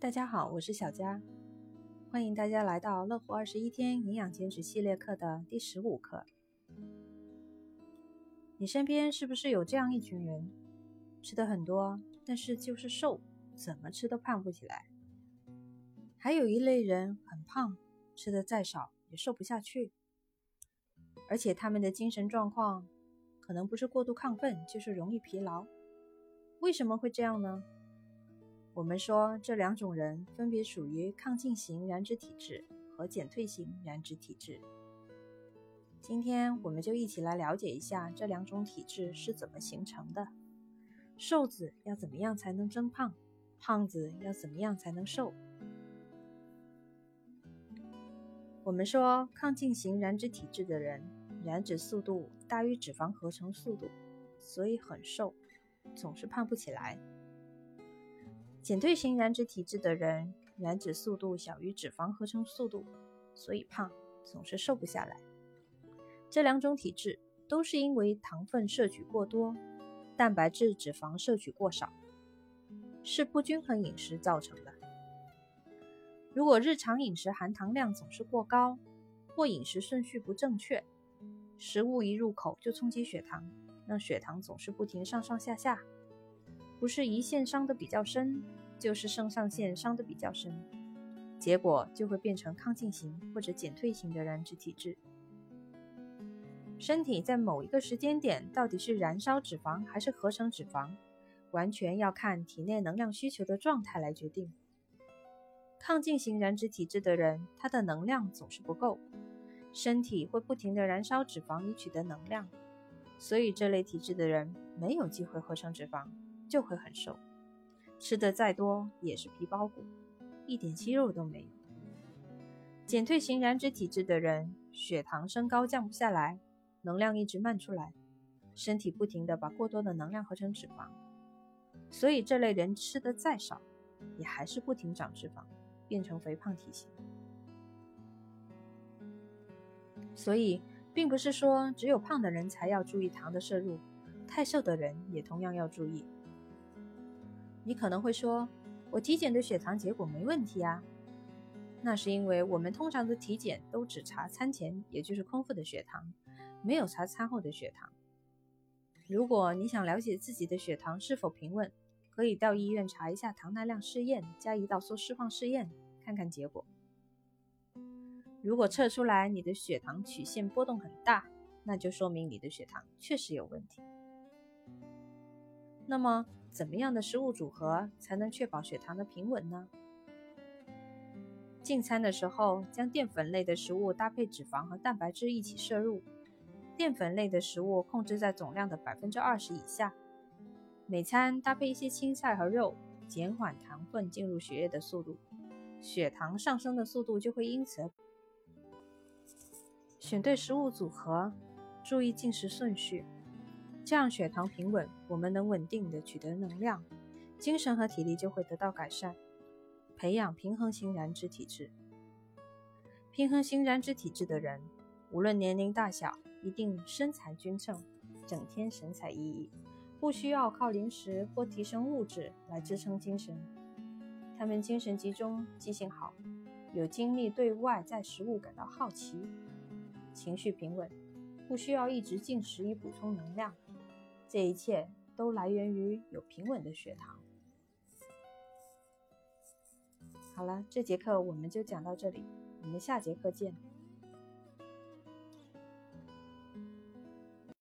大家好，我是小佳，欢迎大家来到乐活二十一天营养减脂系列课的第十五课。你身边是不是有这样一群人，吃的很多，但是就是瘦，怎么吃都胖不起来？还有一类人很胖，吃的再少也瘦不下去，而且他们的精神状况可能不是过度亢奋，就是容易疲劳。为什么会这样呢？我们说这两种人分别属于亢进型燃脂体质和减退型燃脂体质。今天我们就一起来了解一下这两种体质是怎么形成的，瘦子要怎么样才能增胖，胖子要怎么样才能瘦。我们说亢进型燃脂体质的人，燃脂速度大于脂肪合成速度，所以很瘦，总是胖不起来。减退型燃脂体质的人，燃脂速度小于脂肪合成速度，所以胖，总是瘦不下来。这两种体质都是因为糖分摄取过多，蛋白质、脂肪摄取过少，是不均衡饮食造成的。如果日常饮食含糖量总是过高，或饮食顺序不正确，食物一入口就冲击血糖，让血糖总是不停上上下下。不是胰腺伤得比较深，就是肾上腺伤得比较深，结果就会变成亢进型或者减退型的燃脂体质。身体在某一个时间点到底是燃烧脂肪还是合成脂肪，完全要看体内能量需求的状态来决定。亢进型燃脂体质的人，他的能量总是不够，身体会不停地燃烧脂肪以取得能量，所以这类体质的人没有机会合成脂肪。就会很瘦，吃的再多也是皮包骨，一点肌肉都没有。减退型燃脂体质的人，血糖升高降不下来，能量一直漫出来，身体不停的把过多的能量合成脂肪，所以这类人吃的再少，也还是不停长脂肪，变成肥胖体型。所以，并不是说只有胖的人才要注意糖的摄入，太瘦的人也同样要注意。你可能会说，我体检的血糖结果没问题啊。那是因为我们通常的体检都只查餐前，也就是空腹的血糖，没有查餐后的血糖。如果你想了解自己的血糖是否平稳，可以到医院查一下糖耐量试验加胰岛素释放试验，看看结果。如果测出来你的血糖曲线波动很大，那就说明你的血糖确实有问题。那么，怎么样的食物组合才能确保血糖的平稳呢？进餐的时候，将淀粉类的食物搭配脂肪和蛋白质一起摄入，淀粉类的食物控制在总量的百分之二十以下。每餐搭配一些青菜和肉，减缓糖分进入血液的速度，血糖上升的速度就会因此。选对食物组合，注意进食顺序。这样血糖平稳，我们能稳定的取得能量，精神和体力就会得到改善。培养平衡型燃脂体质。平衡型燃脂体质的人，无论年龄大小，一定身材均称，整天神采奕奕，不需要靠零食或提升物质来支撑精神。他们精神集中，记性好，有精力对外在食物感到好奇，情绪平稳，不需要一直进食以补充能量。这一切都来源于有平稳的血糖。好了，这节课我们就讲到这里，我们下节课见。